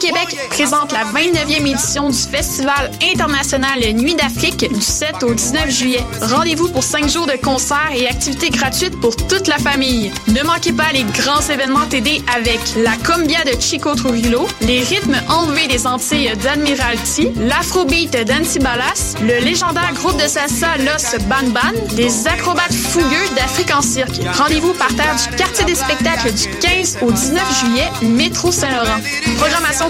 L'Auto-Québec présente la 29e édition du Festival international Nuit d'Afrique du 7 au 19 juillet. Rendez-vous pour 5 jours de concerts et activités gratuites pour toute la famille. Ne manquez pas les grands événements TD avec la Combia de Chico Trujillo, les rythmes enlevés des Antilles d'Admiralty, l'Afrobeat d'Antibalas, le légendaire groupe de salsa Los Ban Ban, les acrobates fougueux d'Afrique en cirque. Rendez-vous par terre du quartier des spectacles du 15 au 19 juillet, métro Saint-Laurent. Programmation